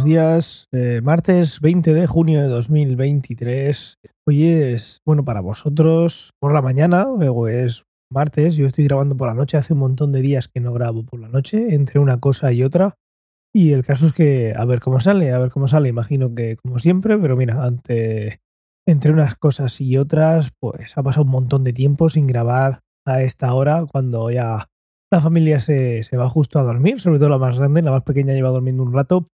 buenos días. Eh, martes 20 de junio de 2023. Hoy es, bueno, para vosotros por la mañana, luego es martes. Yo estoy grabando por la noche. Hace un montón de días que no grabo por la noche, entre una cosa y otra. Y el caso es que, a ver cómo sale, a ver cómo sale. Imagino que como siempre, pero mira, ante, entre unas cosas y otras, pues ha pasado un montón de tiempo sin grabar a esta hora, cuando ya la familia se, se, va justo a dormir, sobre todo la más grande, la más pequeña lleva durmiendo un rato,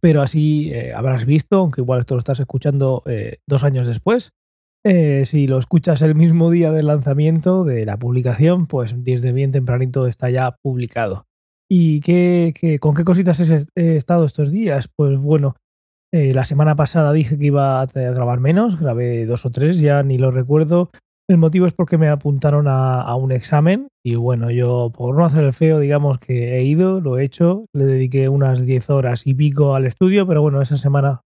pero así eh, habrás visto, aunque igual esto lo estás escuchando eh, dos años después, eh, si lo escuchas el mismo día del lanzamiento de la publicación, pues desde bien tempranito está ya publicado. ¿Y qué, con qué cositas he estado estos días? Pues bueno, la semana pasada dije que iba a grabar menos, grabé dos o tres, ya ni lo recuerdo. El motivo es porque me apuntaron a, un examen y bueno, yo por no hacer el feo, digamos que he ido, lo he hecho, le dediqué unas 10 horas y pico al estudio, pero bueno, esa semana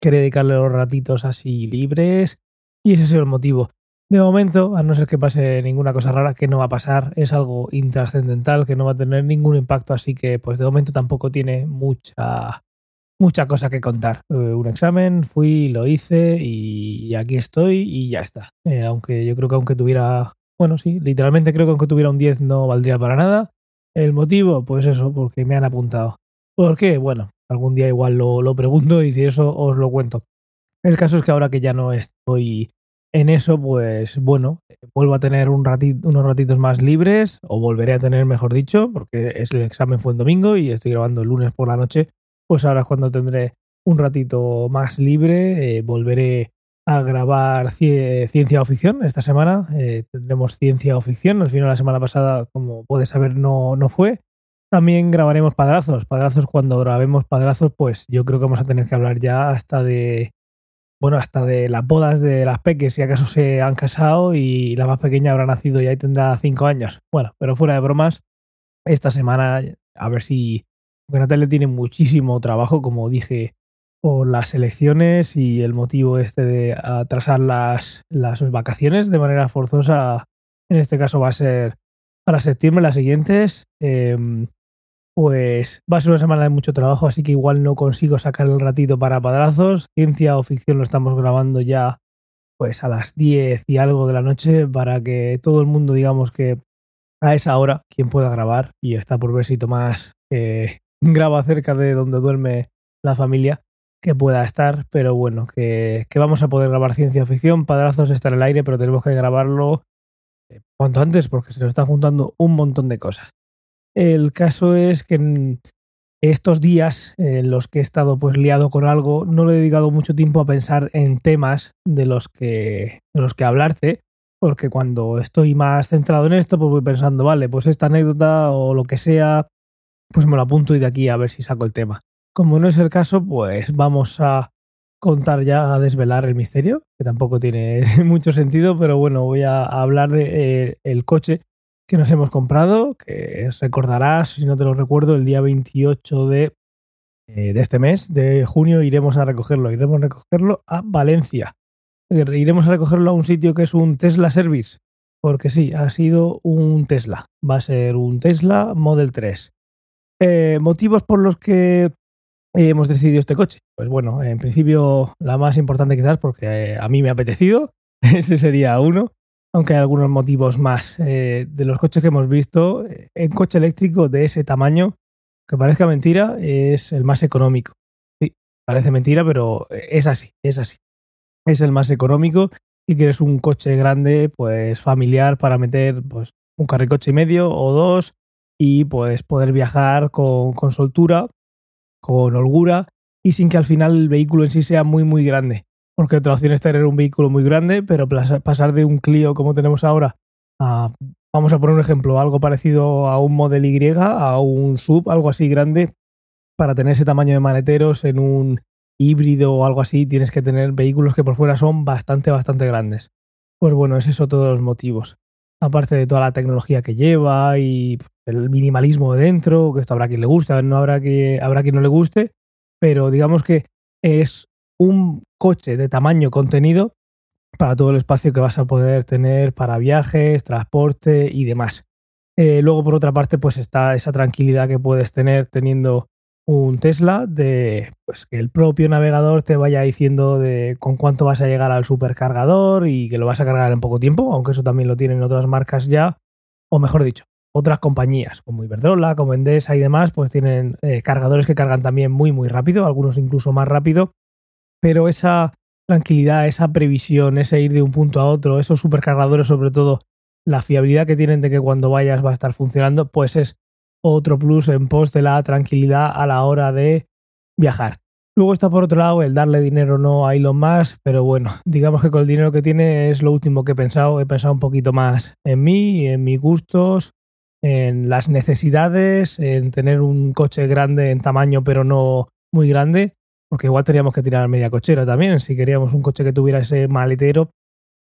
quería dedicarle los ratitos así libres y ese es el motivo. De momento, a no ser que pase ninguna cosa rara, que no va a pasar, es algo intrascendental, que no va a tener ningún impacto, así que pues de momento tampoco tiene mucha mucha cosa que contar. Eh, un examen, fui, lo hice y, aquí estoy y ya está. Eh, aunque yo creo que aunque tuviera, bueno, sí, literalmente creo que aunque tuviera un 10 no valdría para nada. El motivo, pues eso, porque me han apuntado. ¿Por qué? Bueno, algún día igual lo, lo pregunto y si eso os lo cuento. El caso es que ahora que ya no estoy en eso, pues bueno, vuelvo a tener unos ratitos más libres, o volveré a tener, mejor dicho, porque es el examen fue en domingo y estoy grabando el lunes por la noche, pues ahora es cuando tendré un ratito más libre. Eh, volveré a grabar ciencia o ficción esta semana. Eh, tendremos ciencia o ficción. Al final, la semana pasada, como puedes saber, no, no fue. También grabaremos padrazos. Padrazos, cuando grabemos padrazos, pues yo creo que vamos a tener que hablar ya hasta de. Bueno, hasta de las bodas de las peques, si acaso se han casado y la más pequeña habrá nacido y ahí tendrá cinco años. Bueno, pero fuera de bromas, esta semana a ver si porque Natalia tiene muchísimo trabajo, como dije, por las elecciones y el motivo este de atrasar las, las vacaciones de manera forzosa. En este caso va a ser para septiembre, las siguientes. Em, pues va a ser una semana de mucho trabajo, así que igual no consigo sacar el ratito para padrazos. Ciencia o ficción lo estamos grabando ya pues a las 10 y algo de la noche para que todo el mundo digamos que a esa hora quien pueda grabar y está por ver si Tomás eh, graba cerca de donde duerme la familia que pueda estar, pero bueno, que, vamos a poder grabar ciencia ficción. Padrazos está en el aire, pero tenemos que grabarlo eh, cuanto antes porque se nos están juntando un montón de cosas. El caso es que en estos días en los que he estado pues liado con algo, no le he dedicado mucho tiempo a pensar en temas de los que, de los que hablarte, porque cuando estoy más centrado en esto, pues voy pensando, vale, pues esta anécdota o lo que sea, pues me lo apunto y de aquí a ver si saco el tema. Como no es el caso, pues vamos a contar ya, a desvelar el misterio, que tampoco tiene mucho sentido, pero bueno, voy a hablar de eh, el coche que nos hemos comprado, que recordarás, si no te lo recuerdo, el día 28 de, eh, de este mes, de junio, iremos a recogerlo, iremos a recogerlo a Valencia. Iremos a recogerlo a un sitio que es un Tesla Service, porque sí, ha sido un Tesla. Va a ser un Tesla Model 3. Eh, motivos por los que hemos decidido este coche. Pues bueno, en principio la más importante quizás porque eh, a mí me ha apetecido, ese sería uno, aunque hay algunos motivos más. Eh, de los coches que hemos visto, el coche eléctrico de ese tamaño, que parezca mentira, es el más económico. Sí, parece mentira, pero es así, es así. Es el más económico y quieres un coche grande, pues familiar para meter pues un carricoche y medio o dos y pues poder viajar con, soltura, con holgura y sin que al final el vehículo en sí sea muy muy grande. Porque otra opción es tener un vehículo muy grande, pero pasar de un Clio como tenemos ahora a, vamos a poner un ejemplo, algo parecido a un Model Y, a un sub, algo así grande, para tener ese tamaño de maleteros en un híbrido o algo así, tienes que tener vehículos que por fuera son bastante, bastante grandes. Pues bueno, es eso todos los motivos aparte de toda la tecnología que lleva y el minimalismo de dentro, que esto habrá quien le guste, no habrá, que, habrá quien no le guste, pero digamos que es un coche de tamaño contenido para todo el espacio que vas a poder tener para viajes, transporte y demás. Eh, luego, por otra parte, pues está esa tranquilidad que puedes tener teniendo un Tesla de pues que el propio navegador te vaya diciendo de con cuánto vas a llegar al supercargador y que lo vas a cargar en poco tiempo, aunque eso también lo tienen otras marcas ya, o mejor dicho, otras compañías como Iberdrola, como Endesa y demás, pues tienen eh, cargadores que cargan también muy muy rápido, algunos incluso más rápido, pero esa tranquilidad, esa previsión, ese ir de un punto a otro, esos supercargadores sobre todo, la fiabilidad que tienen de que cuando vayas va a estar funcionando, pues es otro plus en pos de la tranquilidad a la hora de viajar. Luego está por otro lado el darle dinero no a Elon Musk, pero bueno, digamos que con el dinero que tiene es lo último que he pensado. He pensado un poquito más en mí, en mis gustos, en las necesidades, en tener un coche grande en tamaño pero no muy grande, porque igual teníamos que tirar media cochera también. Si queríamos un coche que tuviera ese maletero,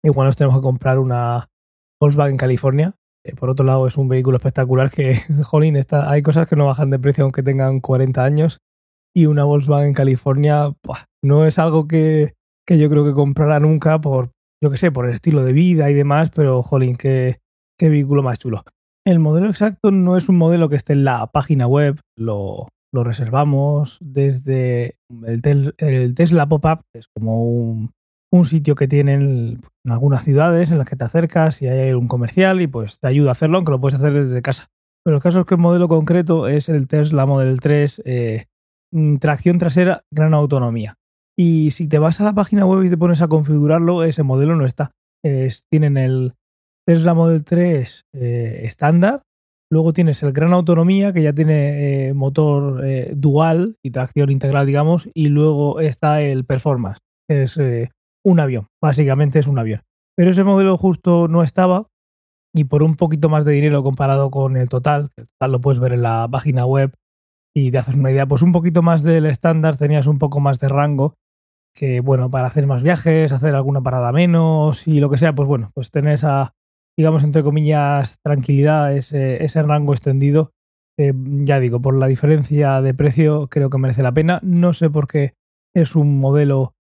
igual nos tenemos que comprar una Volkswagen California, por otro lado, es un vehículo espectacular que, jolín, está, hay cosas que no bajan de precio aunque tengan 40 años. Y una Volkswagen California no es algo que, que, yo creo que comprara nunca por, yo qué sé, por el estilo de vida y demás, pero jolín, qué, qué vehículo más chulo. El modelo exacto no es un modelo que esté en la página web, lo, lo reservamos desde el, el Tesla Pop-Up, es como un, un sitio que tienen en algunas ciudades en las que te acercas y hay un comercial y pues te ayuda a hacerlo, aunque lo puedes hacer desde casa. Pero el caso es que el modelo concreto es el Tesla Model 3 eh, mm, tracción trasera, gran autonomía. Y si te vas a la página web y te pones a configurarlo, ese modelo no está. tienen el Tesla Model 3 eh, estándar, luego tienes el gran autonomía que ya tiene eh, motor dual y tracción integral, digamos, y luego está el performance, que es un avión, básicamente es un avión. Pero ese modelo justo no estaba y por un poquito más de dinero comparado con el total, el total lo puedes ver en la página web y te haces una idea, pues un poquito más del estándar tenías un poco más de rango que bueno, para hacer más viajes, hacer alguna parada menos y lo que sea, pues bueno, pues tener esa, digamos, entre comillas, tranquilidad, ese, ese rango extendido. ya digo, por la diferencia de precio creo que merece la pena. No sé por qué es un modelo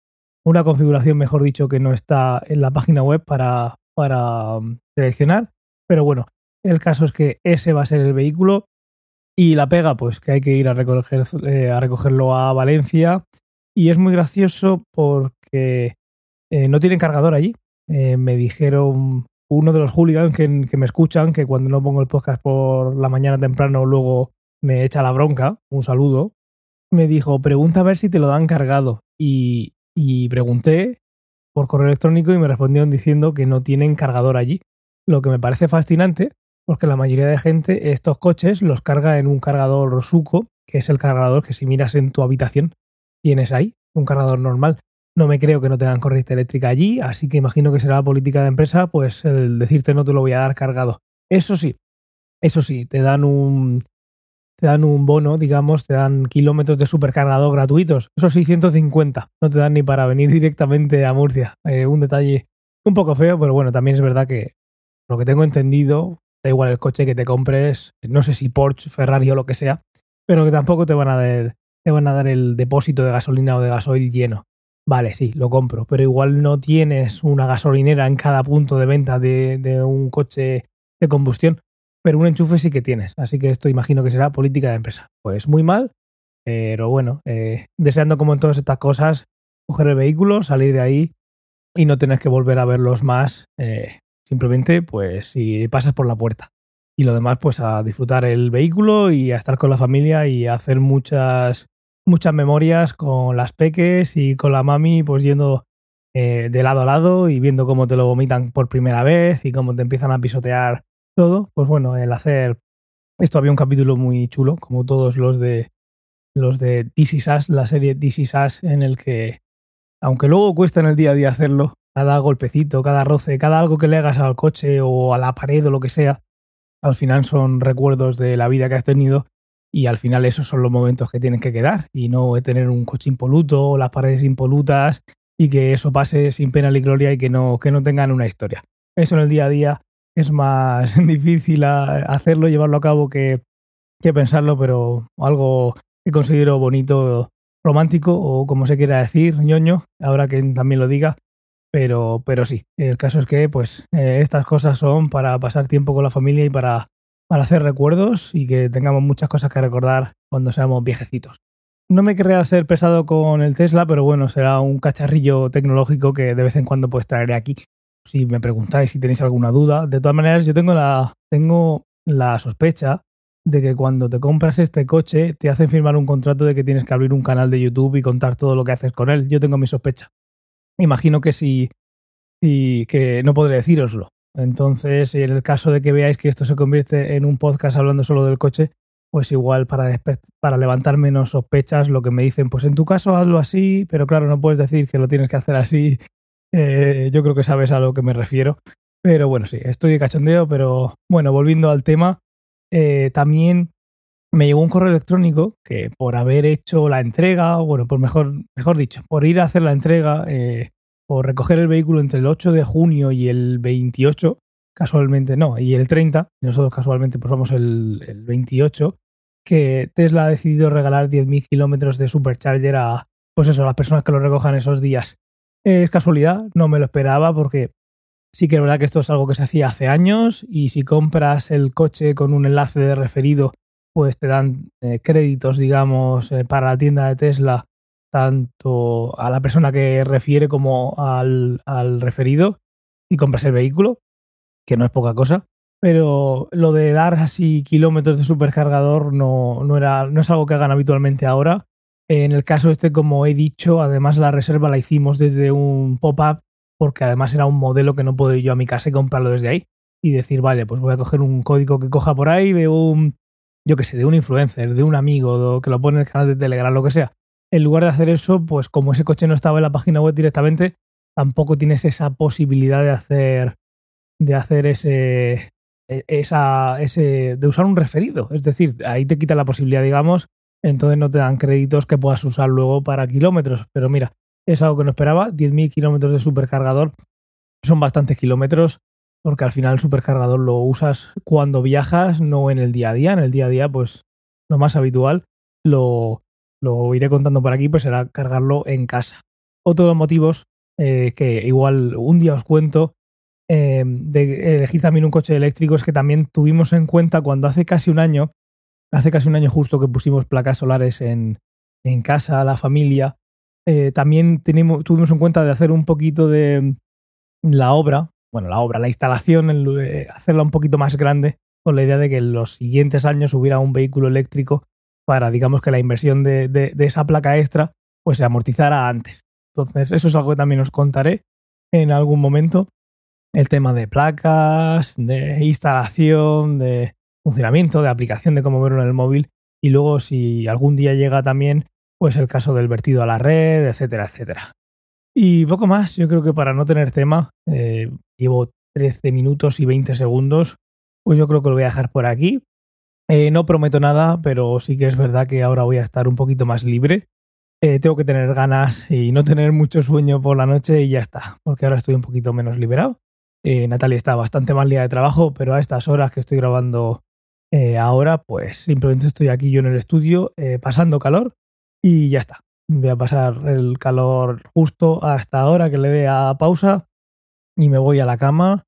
una configuración, mejor dicho, que no está en la página web para, para um, seleccionar. Pero bueno, el caso es que ese va a ser el vehículo. Y la pega, pues que hay que ir a, recoger, eh, a recogerlo a Valencia. Y es muy gracioso porque eh, no tienen cargador allí. Eh, me dijeron uno de los hooligans que, que, me escuchan que cuando no pongo el podcast por la mañana temprano luego me echa la bronca, un saludo, me dijo, pregunta a ver si te lo dan cargado. Y, y pregunté por correo electrónico y me respondieron diciendo que no tienen cargador allí. Lo que me parece fascinante porque la mayoría de gente estos coches los carga en un cargador Suco, que es el cargador que si miras en tu habitación tienes ahí, un cargador normal. No me creo que no tengan corriente eléctrica allí, así que imagino que será la política de empresa, pues el decirte no te lo voy a dar cargado. Eso sí, eso sí, te dan un, te dan un bono, digamos, te dan kilómetros de supercargador gratuitos. Eso sí, 150. No te dan ni para venir directamente a Murcia. Eh, un detalle un poco feo, pero bueno, también es verdad que lo que tengo entendido, da igual el coche que te compres, no sé si Porsche, Ferrari o lo que sea, pero que tampoco te van a dar, te van a dar el depósito de gasolina o de gasoil lleno. Vale, sí, lo compro, pero igual no tienes una gasolinera en cada punto de venta de, de un coche de combustión pero un enchufe sí que tienes. Así que esto imagino que será política de empresa. Pues muy mal, pero bueno, eh, deseando como en todas estas cosas, coger el vehículo, salir de ahí y no tener que volver a verlos más. Eh, simplemente, pues si pasas por la puerta. Y lo demás, pues a disfrutar el vehículo y a estar con la familia y a hacer muchas, muchas memorias con las peques y con la mami, pues yendo eh, de lado a lado y viendo cómo te lo vomitan por primera vez y cómo te empiezan a pisotear todo, pues bueno, el hacer. Esto había un capítulo muy chulo, como todos los de los de DC Sass, la serie DC Sass, en el que, aunque luego cuesta en el día a día hacerlo, cada golpecito, cada roce, cada algo que le hagas al coche o a la pared o lo que sea, al final son recuerdos de la vida que has tenido y al final esos son los momentos que tienen que quedar y no tener un coche impoluto las paredes impolutas y que eso pase sin pena ni gloria y que no, que no tengan una historia. Eso en el día a día es más difícil hacerlo, llevarlo a cabo que, que pensarlo, pero algo que considero bonito, romántico o como se quiera decir, ñoño, ahora que también lo diga, pero, pero sí, el caso es que pues eh, estas cosas son para pasar tiempo con la familia y para, para hacer recuerdos y que tengamos muchas cosas que recordar cuando seamos viejecitos. no me querría ser pesado con el Tesla, pero bueno, será un cacharrillo tecnológico que de vez en cuando pues traeré aquí. Si me preguntáis si tenéis alguna duda. De todas maneras, yo tengo la, tengo la sospecha de que cuando te compras este coche te hacen firmar un contrato de que tienes que abrir un canal de YouTube y contar todo lo que haces con él. Yo tengo mi sospecha. Imagino que si, si que no podré decíroslo. Entonces, en el caso de que veáis que esto se convierte en un podcast hablando solo del coche, pues igual para, para levantar menos sospechas, lo que me dicen, pues en tu caso hazlo así, pero claro, no puedes decir que lo tienes que hacer así. Eh, yo creo que sabes a lo que me refiero. Pero bueno, sí, estoy de cachondeo, pero bueno, volviendo al tema, eh, también me llegó un correo electrónico que por haber hecho la entrega, bueno, por mejor, mejor dicho, por ir a hacer la entrega, eh, por recoger el vehículo entre el 8 de junio y el 28, casualmente no, y el 30, nosotros casualmente pues vamos el, el 28, que Tesla ha decidido regalar 10.000 kilómetros de supercharger a, pues eso, a las personas que lo recojan esos días. Es casualidad, no me lo esperaba porque sí que es verdad que esto es algo que se hacía hace años y si compras el coche con un enlace de referido, pues te dan eh, créditos, digamos, eh, para la tienda de Tesla, tanto a la persona que refiere como al, al referido y compras el vehículo, que no es poca cosa. Pero lo de dar así kilómetros de supercargador no, no, era, no es algo que hagan habitualmente ahora. En el caso este, como he dicho, además la reserva la hicimos desde un pop-up porque además era un modelo que no puedo ir yo a mi casa y comprarlo desde ahí y decir, vale, pues voy a coger un código que coja por ahí de un, yo qué sé, de un influencer, de un amigo, que lo pone en el canal de Telegram, lo que sea. En lugar de hacer eso, pues como ese coche no estaba en la página web directamente, tampoco tienes esa posibilidad de hacer, de hacer ese, e, esa, ese, de usar un referido. Es decir, ahí te quita la posibilidad, digamos, entonces no te dan créditos que puedas usar luego para kilómetros. Pero mira, es algo que no esperaba. 10.000 kilómetros de supercargador son bastantes kilómetros porque al final el supercargador lo usas cuando viajas, no en el día a día. En el día a día, pues lo más habitual, lo, lo iré contando por aquí, pues será cargarlo en casa. Otro de los motivos eh, que igual un día os cuento eh, de elegir también un coche eléctrico es que también tuvimos en cuenta cuando hace casi un año, hace casi un año justo que pusimos placas solares en, en casa, la familia, eh, también tenemos, tuvimos en cuenta de hacer un poquito de la obra, bueno, la obra, la instalación, eh, hacerla un poquito más grande, con la idea de que en los siguientes años hubiera un vehículo eléctrico para, digamos, que la inversión de, de, esa placa extra pues se amortizara antes. Entonces, eso es algo que también os contaré en algún momento. El tema de placas, de instalación, de funcionamiento, de aplicación, de cómo verlo en el móvil. Y luego, si algún día llega también pues el caso del vertido a la red, etcétera, etcétera. Y poco más, yo creo que para no tener tema, eh, llevo 13 minutos y 20 segundos, pues yo creo que lo voy a dejar por aquí. Eh, no prometo nada, pero sí que es verdad que ahora voy a estar un poquito más libre. Eh, tengo que tener ganas y no tener mucho sueño por la noche y ya está, porque ahora estoy un poquito menos liberado. Natalia está bastante mal día de trabajo, pero a estas horas que estoy grabando ahora, pues simplemente estoy aquí yo en el estudio pasando calor y ya está. Voy a pasar el calor justo hasta ahora que le dé a pausa y me voy a la cama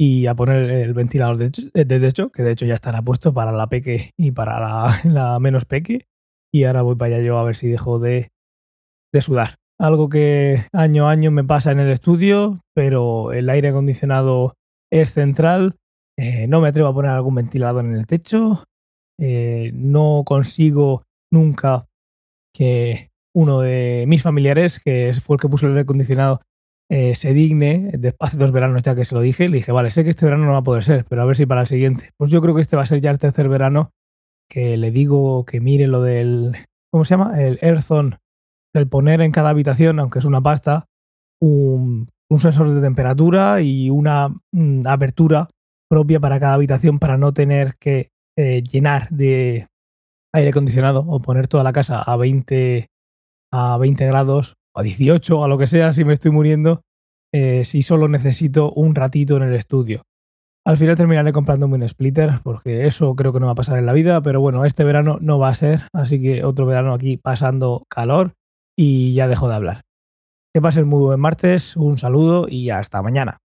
y a poner el ventilador de, techo, que de hecho ya estará puesto para la peque y para la, menos peque. Y ahora voy para allá yo a ver si dejo de, de sudar. Algo que año a año me pasa en el estudio, pero el aire acondicionado es central. Eh, no me atrevo a poner algún ventilador en el techo. Eh, no consigo nunca que uno de mis familiares, que fue el que puso el aire acondicionado, eh, se digne, hace dos veranos ya que se lo dije, le dije, vale, sé que este verano no va a poder ser, pero a ver si para el siguiente. Pues yo creo que este va a ser ya el tercer verano que le digo que mire lo del, ¿cómo se llama? El Airzone, el poner en cada habitación, aunque es una pasta, un, sensor de temperatura y una mm, apertura propia para cada habitación para no tener que eh, llenar de, aire acondicionado o poner toda la casa a 20, a 20 grados, a 18, a lo que sea, si me estoy muriendo, eh, si solo necesito un ratito en el estudio. Al final terminaré comprándome un splitter, porque eso creo que no va a pasar en la vida, pero bueno, este verano no va a ser, así que otro verano aquí pasando calor y ya dejo de hablar. Que pasen muy buen martes, un saludo y hasta mañana.